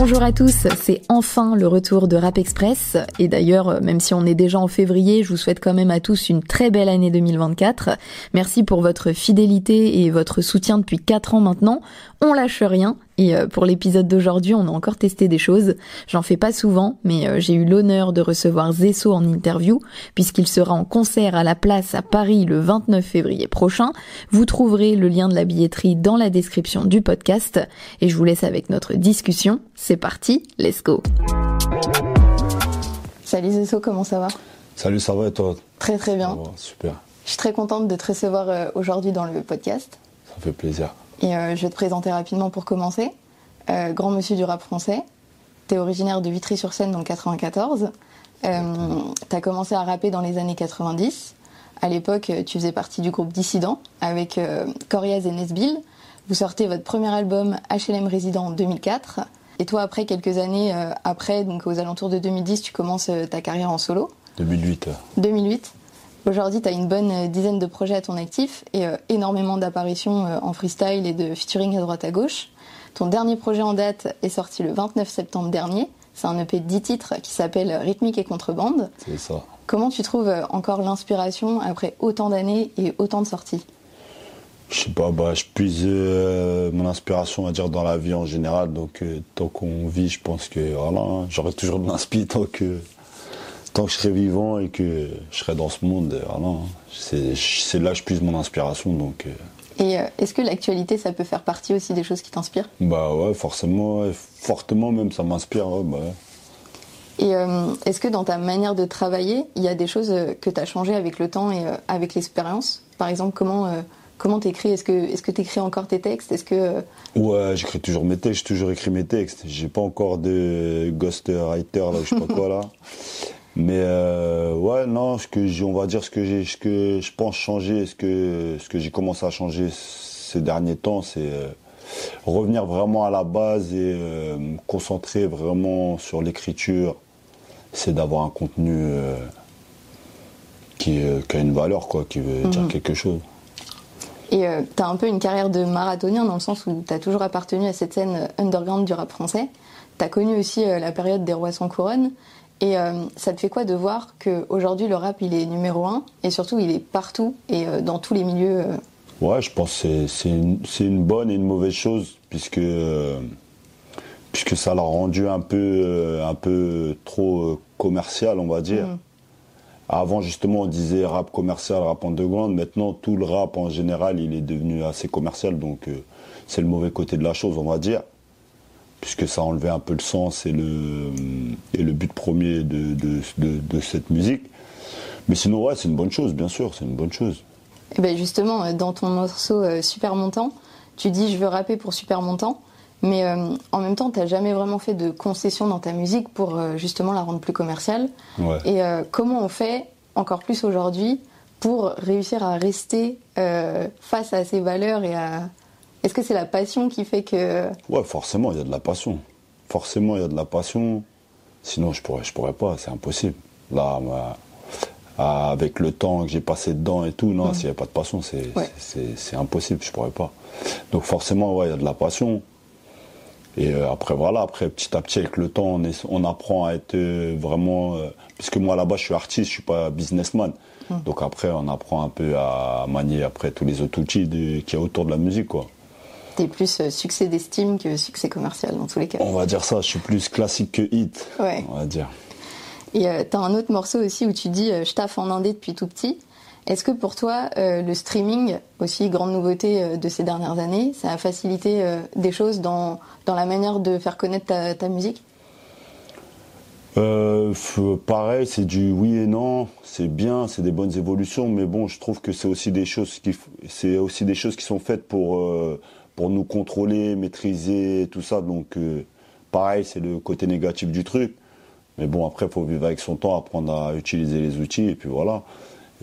Bonjour à tous, c'est enfin le retour de Rap Express. Et d'ailleurs, même si on est déjà en février, je vous souhaite quand même à tous une très belle année 2024. Merci pour votre fidélité et votre soutien depuis 4 ans maintenant. On lâche rien. Et euh, pour l'épisode d'aujourd'hui, on a encore testé des choses. J'en fais pas souvent, mais euh, j'ai eu l'honneur de recevoir Zesso en interview, puisqu'il sera en concert à la place à Paris le 29 février prochain. Vous trouverez le lien de la billetterie dans la description du podcast. Et je vous laisse avec notre discussion. C'est parti, let's go. Salut Zesso, comment ça va? Salut, ça va et toi? Très très bien. super. Je suis très contente de te recevoir euh, aujourd'hui dans le podcast. Ça fait plaisir. Et euh, je vais te présenter rapidement pour commencer. Euh, grand monsieur du rap français. Tu es originaire de Vitry-sur-Seine dans le 94. Euh, tu as commencé à rapper dans les années 90. À l'époque, tu faisais partie du groupe Dissident avec euh, Coriaz et Nesbill. Vous sortez votre premier album HLM Résident en 2004. Et toi, après quelques années euh, après, donc aux alentours de 2010, tu commences euh, ta carrière en solo. 2008. 2008. Aujourd'hui, tu as une bonne euh, dizaine de projets à ton actif et euh, énormément d'apparitions euh, en freestyle et de featuring à droite à gauche. Ton dernier projet en date est sorti le 29 septembre dernier. C'est un EP de 10 titres qui s'appelle Rythmique et Contrebande. C'est ça. Comment tu trouves encore l'inspiration après autant d'années et autant de sorties? Je sais pas, bah, je puise euh, mon inspiration, on va dire, dans la vie en général. Donc, tant qu'on vit, je pense que voilà, j'aurai toujours de l'inspi tant que, tant que je serai vivant et que je serai dans ce monde. euh, hein. c'est là que je puise mon inspiration. Donc, euh, Et euh, est-ce que l'actualité, ça peut faire partie aussi des choses qui t'inspirent? Bah ouais, forcément, ouais, fortement même, ça m'inspire. ouais, bah, ouais. Et euh, est-ce que dans ta manière de travailler, il y a des choses que tu as changées avec le temps et avec l'expérience? Par exemple, comment euh, comment t'écris? Est-ce que est-ce que t'écris encore tes textes? Est-ce que euh, Ouais, j'écris toujours mes textes, j'ai toujours écrit mes textes. J'ai pas encore de ghostwriter, là, je sais pas quoi, là. Mais euh, ouais, non, ce que on va dire ce que j'ai, ce que je pense changer, ce que ce que j'ai commencé à changer ces derniers temps, c'est euh, revenir vraiment à la base et euh, me concentrer vraiment sur l'écriture. C'est d'avoir un contenu qui, qui a une valeur, quoi, qui veut dire quelque chose. Et euh, t'as un peu une carrière de marathonien dans le sens où t'as toujours appartenu à cette scène underground du rap français. T'as connu aussi la période des rois sans couronne. Et euh, ça te fait quoi de voir qu'aujourd'hui le rap il est numéro un et surtout il est partout et euh, dans tous les milieux euh, Ouais, je pense que c'est- une, bonne et une mauvaise chose, puisque, puisque ça l'a rendu un peu, un peu trop commercial, on va dire. Avant, justement, on disait rap commercial, rap underground. Maintenant, tout le rap, en général, il est devenu assez commercial, donc c'est le mauvais côté de la chose, on va dire. Puisque ça a enlevé un peu le sens et le, et le but premier de, de, de, de cette musique. Mais sinon, ouais, c'est une bonne chose, bien sûr, c'est une bonne chose. Et ben justement, euh, dans ton morceau euh, Super Montant, tu dis je veux rapper pour Super Montant, mais euh, en même temps, t'as jamais vraiment fait de concession dans ta musique pour euh, justement la rendre plus commerciale. Ouais. Et comment on fait encore plus aujourd'hui pour réussir à rester face à ces valeurs et à est-ce que c'est la passion qui fait que Ouais, forcément, il y a de la passion. Forcément, il y a de la passion. Sinon, je pourrais, je pourrais pas, c'est impossible. Là, ah, avec le temps que j'ai passé dedans et tout, non, s'il n'y a pas de passion, c'est Ouais. impossible, je pourrais pas. Donc forcément, ouais, il y a de la passion. Et euh, après, voilà, après, petit à petit, avec le temps, on, est- on apprend à être euh, vraiment... euh, puisque moi, là-bas, je suis artiste, je suis pas businessman. Donc après, on apprend un peu à manier après tous les autres outils qu'il y a autour de la musique, quoi. T'es plus euh, succès d'estime que succès commercial dans tous les cas On va dire ça, je suis plus classique que hit, Ouais. on va dire. Et euh, t'as un autre morceau aussi où tu dis euh, je taffe en indé depuis tout petit. Est-ce que pour toi, euh, le streaming, aussi grande nouveauté de ces dernières années, ça a facilité des choses dans, dans la manière de faire connaître ta, ta musique? Euh, pareil, c'est du oui et non, c'est bien, c'est des bonnes évolutions, mais bon, je trouve que c'est aussi des choses qui, c'est aussi des choses qui sont faites pour euh, pour nous contrôler, maîtriser, tout ça. Donc, euh, pareil, c'est le côté négatif du truc. Mais bon, après, il faut vivre avec son temps, apprendre à utiliser les outils, et puis voilà.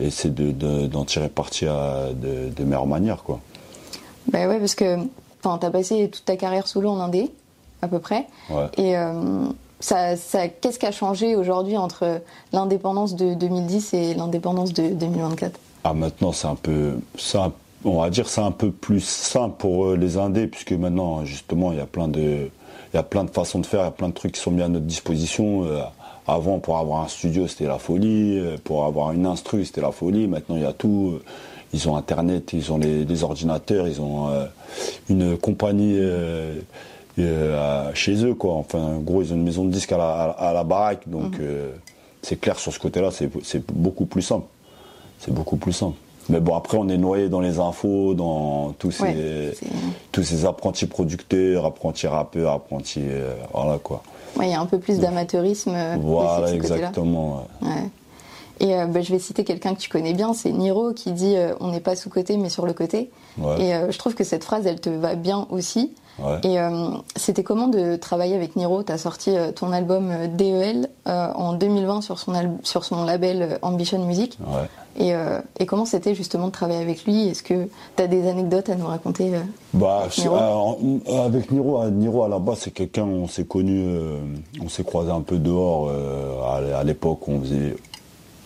Et c'est de, de- d'en tirer parti à, de, de meilleure manière, quoi. Bah ouais, parce que t'as passé toute ta carrière solo en indé, à peu près. Ouais. Et euh, ça, ça, qu'est-ce qui a changé aujourd'hui entre l'indépendance de 2010 et l'indépendance de 2024 Ah, maintenant, c'est un peu. c'est un- on va dire c'est un peu plus simple pour euh, les indés, puisque maintenant, justement, il y a plein de. il y a plein de façons de faire, il y a plein de trucs qui sont mis à notre disposition. Euh, avant, pour avoir un studio, c'était la folie. Euh, pour avoir une instru, c'était la folie. Maintenant, il y a tout. Ils ont Internet, ils ont les, ordinateurs, ils ont une compagnie chez eux, quoi. Enfin, en gros, ils ont une maison de disques à la, baraque. Donc, mhm. c'est clair sur ce côté-là, c'est beaucoup plus simple. C'est beaucoup plus simple. Mais bon, après, on est noyé dans les infos, dans tous ces, tous ces apprentis producteurs, apprentis rappeurs, apprentis. Euh, voilà quoi. Il y a un peu plus d'amateurisme. Euh, voilà, exactement. Et euh, bah, je vais citer quelqu'un que tu connais bien, c'est Niro qui dit On n'est pas sous-côté, mais sur le côté. Et je trouve que cette phrase, elle te va bien aussi. Et c'était comment de travailler avec Niro? Tu as sorti ton album DEL en 2020 sur son, sur son label Ambition Music. Euh, et, comment c'était justement de travailler avec lui? Est-ce que tu as des anecdotes à nous raconter euh, bah, avec Niro, avec Niro, Niro à la base c'est quelqu'un on s'est connu, euh, on s'est croisé un peu dehors à, l'époque on faisait,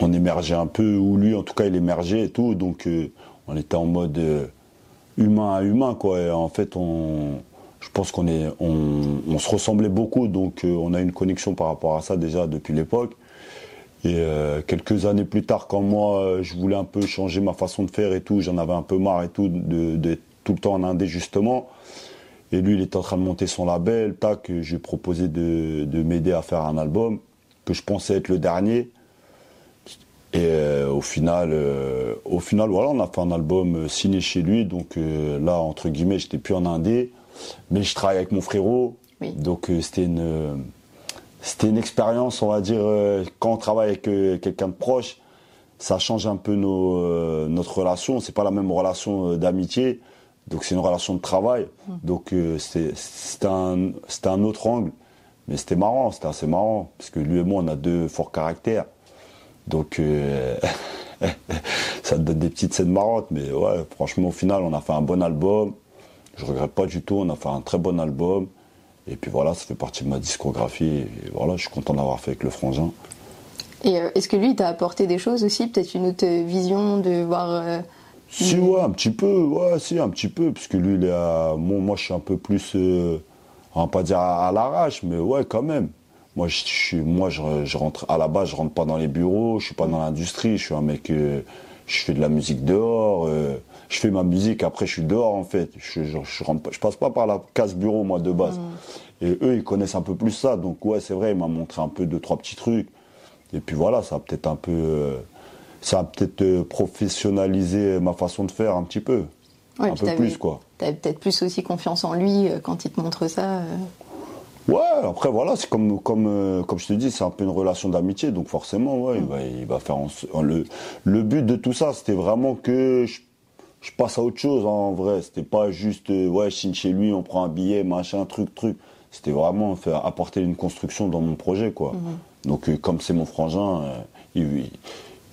on émergeait un peu ou lui en tout cas il émergeait et tout donc on était en mode humain à humain quoi. Et en fait on, je pense qu'on est, on se ressemblait beaucoup donc on a une connexion par rapport à ça déjà depuis l'époque. Et euh, quelques années plus tard, quand moi, euh, je voulais un peu changer ma façon de faire et tout, j'en avais un peu marre et tout, d'être tout le temps en indé justement. Et lui, il était en train de monter son label, tac, je lui ai proposé de, m'aider à faire un album, que je pensais être le dernier. Et euh, au final, au final, voilà, on a fait un album signé chez lui. Donc là, entre guillemets, j'étais plus en indé, mais je travaille avec mon frérot. Donc c'était une c'était une expérience, on va dire, euh, quand on travaille avec euh, quelqu'un de proche, ça change un peu nos, euh, notre relation. C'est pas la même relation d'amitié, donc c'est une relation de travail. Mmh. Donc c'était un, un autre angle, mais c'était marrant, c'était assez marrant, parce que lui et moi, on a deux forts caractères. Donc ça te donne des petites scènes marrantes, mais ouais, franchement, au final, on a fait un bon album. Je regrette pas du tout, on a fait un très bon album. Et puis voilà, ça fait partie de ma discographie. Et voilà, je suis content d'avoir fait avec le frangin. Et euh, est-ce que lui, t'a apporté des choses aussi Peut-être une autre vision de voir. Euh, si, ouais, un petit peu. Ouais, si, un petit peu. Parce que lui, il est à... moi, je suis un peu plus. Euh, on va pas dire à, l'arrache, mais ouais, quand même. Moi, je, suis, moi je, rentre. À la base, je rentre pas dans les bureaux, je suis pas dans l'industrie. Je suis un mec. Je fais de la musique dehors je fais ma musique, après je suis dehors en fait. Je, je, passe pas par la case bureau moi de base. Mm. Et eux ils connaissent un peu plus ça, donc ouais c'est vrai, il m'a montré un peu deux trois petits trucs. Et puis voilà, ça a peut-être un peu, euh, ça a peut-être euh, professionnalisé ma façon de faire un petit peu, un peu plus quoi. T'avais peut-être plus aussi confiance en lui euh, quand il te montre ça. Ouais, après voilà, c'est comme comme comme je te dis, c'est un peu une relation d'amitié, donc forcément ouais, il, mm. va, il va faire le le but de tout ça, c'était vraiment que je je passe à autre chose en vrai. C'était pas juste, euh, ouais, je signe chez lui, on prend un billet, machin, truc, truc. C'était vraiment faire apporter une construction dans mon projet, quoi. Mhm. Donc, euh, comme c'est mon frangin, euh,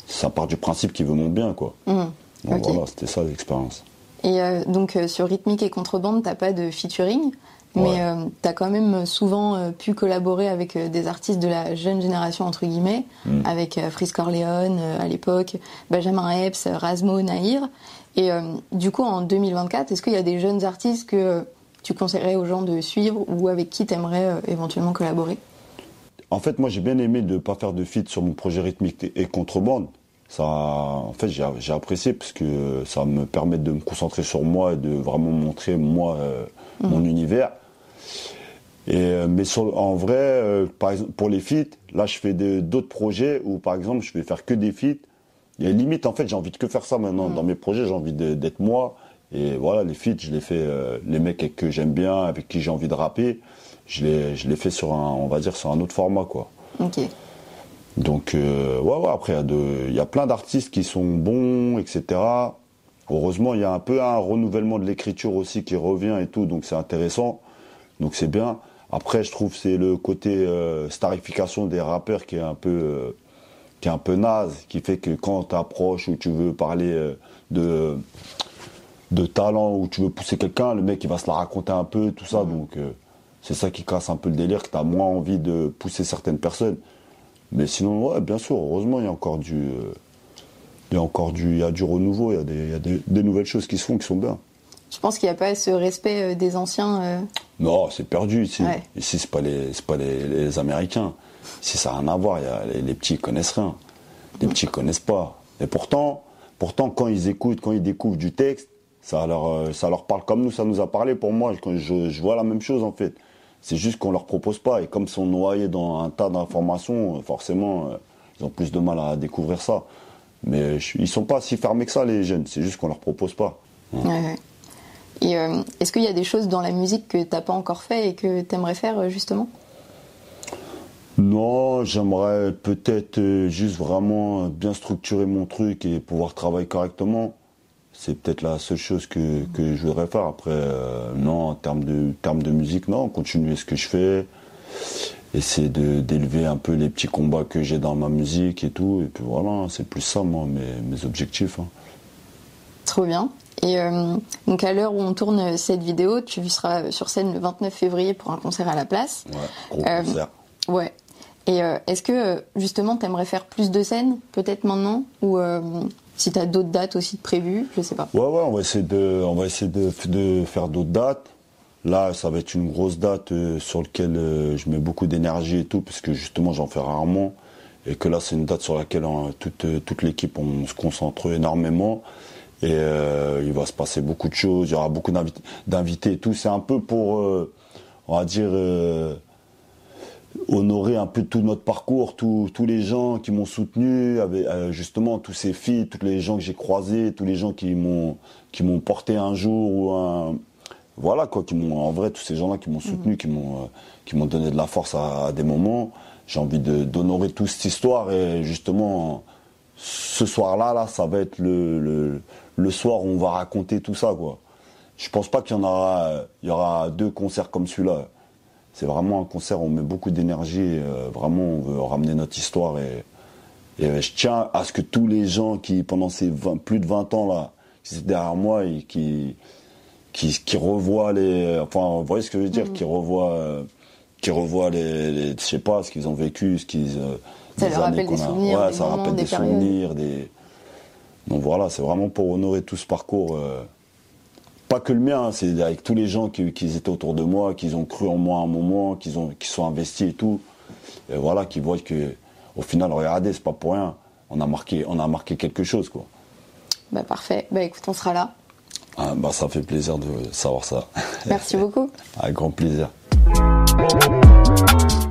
ça part du principe qu'il veut mon bien, quoi. Mhm. Donc voilà, c'était ça l'expérience. Et donc, sur Rythmique et Contrebande, t'as pas de featuring? Mais tu as quand même souvent pu collaborer avec des artistes de la jeune génération, entre guillemets, mhm. avec Frisk Corleone à l'époque, Benjamin Epps, Rasmo, Nahir. Et euh, du coup, en 2024, est-ce qu'il y a des jeunes artistes que tu conseillerais aux gens de suivre ou avec qui tu aimerais euh, éventuellement collaborer? En fait, moi, j'ai bien aimé de ne pas faire de feat sur mon projet rythmique et contrebande. Ça, en fait, j'ai apprécié parce que ça me permet de me concentrer sur moi et de vraiment montrer moi euh, mhm. mon univers. Et, mais en vrai, par exemple, pour les feats, là, je fais d'autres projets où, par exemple, je vais faire que des feats il y a une limite, en fait, j'ai envie de que faire ça maintenant. Mm. Dans mes projets, j'ai envie d'être moi. Et voilà, les feats, je les fais, euh, les mecs que j'aime bien, avec qui j'ai envie de rapper, je les, je les fais sur un, on va dire, sur un autre format, quoi. Ok. Donc, euh, ouais, ouais, après, il y, a plein d'artistes qui sont bons, etc. Heureusement, il y a un peu un renouvellement de l'écriture aussi qui revient et tout, donc c'est intéressant. Donc c'est bien. Après, je trouve c'est le côté euh, starification des rappeurs qui est un peu qui est un peu naze, qui fait que quand tu approches ou tu veux parler euh, de, de talent ou tu veux pousser quelqu'un, le mec il va se la raconter un peu, tout ça. Donc euh, c'est ça qui casse un peu le délire, que tu as moins envie de pousser certaines personnes. Mais sinon, ouais, bien sûr, heureusement, il y a encore du. Euh, il y a encore du, il y a du renouveau, il y a, des, il y a des, nouvelles choses qui se font qui sont bien. Je pense qu'il n'y a pas ce respect des anciens Non, c'est perdu ici. Ici, c'est pas les, pas les, Américains. Ici, ça n'a rien à voir. les, petits ils connaissent rien. Les petits connaissent pas. Et pourtant, pourtant, quand ils écoutent, quand ils découvrent du texte, ça leur, euh, ça leur parle comme nous, ça nous a parlé. Pour moi, je, je vois la même chose en fait. C'est juste qu'on leur propose pas. Et comme ils sont noyés dans un tas d'informations, forcément, euh, ils ont plus de mal à découvrir ça. Mais ils sont pas si fermés que ça, les jeunes. C'est juste qu'on leur propose pas. Et euh, est-ce qu'il y a des choses dans la musique que tu n'as pas encore fait et que tu aimerais faire justement? Non, j'aimerais peut-être euh, juste vraiment bien structurer mon truc et pouvoir travailler correctement. C'est peut-être la seule chose que, je voudrais faire. Après, euh, non, en termes de, termes de musique, non, continuer ce que je fais, essayer d'élever un peu les petits combats que j'ai dans ma musique et tout. Et puis voilà, c'est plus ça, moi, mes, mes objectifs. Hein. Trop bien. Et euh, donc à l'heure où on tourne cette vidéo, tu seras sur scène le 29 février pour un concert à la place. Ouais, gros concert. Ouais, et euh, est-ce que euh, justement tu aimerais faire plus de scènes peut-être maintenant ou euh, si tu as d'autres dates aussi prévues, je sais pas. Ouais ouais, on va essayer de on va essayer de, de faire d'autres dates. Là, ça va être une grosse date sur laquelle je mets beaucoup d'énergie et tout parce que justement j'en fais rarement et que là c'est une date sur laquelle toute toute l'équipe on se concentre énormément et il va se passer beaucoup de choses, il y aura beaucoup d'invités et tout, c'est un peu pour on va dire honorer un peu tout notre parcours, tous les gens qui m'ont soutenu, avec, euh, justement tous ces filles, tous les gens que j'ai croisés, tous les gens qui m'ont qui m'ont porté un jour ou un voilà quoi, qui m'ont en vrai tous ces gens-là qui m'ont soutenu, mhm. qui m'ont euh, qui m'ont donné de la force à, des moments. J'ai envie de d'honorer toute cette histoire et justement ce soir-là là, ça va être le, le, le soir où on va raconter tout ça quoi. Je pense pas qu'il y en aura il y aura deux concerts comme celui-là c'est vraiment un concert où on met beaucoup d'énergie. Euh, vraiment, on veut ramener notre histoire. Et, et, je tiens à ce que tous les gens qui, pendant ces plus de 20 ans là, qui sont derrière moi et qui, qui, qui revoient les. Enfin, vous voyez ce que je veux dire mm. Qui revoient. Euh, qui revoient les, je sais pas ce qu'ils ont vécu, ce qu'ils euh, ça leur rappelle des souvenirs, ouais, ça rappelle des, souvenirs, des donc voilà, c'est vraiment pour honorer tout ce parcours pas que le mien, hein, c'est avec tous les gens qui, étaient autour de moi, qui ont cru en moi à un moment, qui ont, qui sont investis et tout. Et voilà, qui voient que, au final, regardez, c'est pas pour rien. On a marqué, on a marqué quelque chose, quoi. Bah parfait. Bah écoute, on sera là. Ah, bah ça fait plaisir de savoir ça. Merci beaucoup. Avec grand plaisir.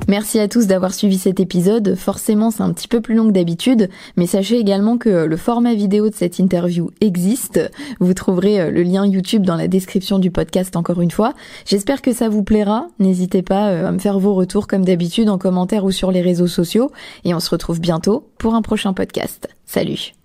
Merci à tous d'avoir suivi cet épisode. Forcément, c'est un petit peu plus long que d'habitude, mais sachez également que le format vidéo de cette interview existe. Vous trouverez euh, le lien YouTube dans la description du podcast encore une fois. J'espère que ça vous plaira. N'hésitez pas euh, à me faire vos retours comme d'habitude en commentaire ou sur les réseaux sociaux et on se retrouve bientôt pour un prochain podcast. Salut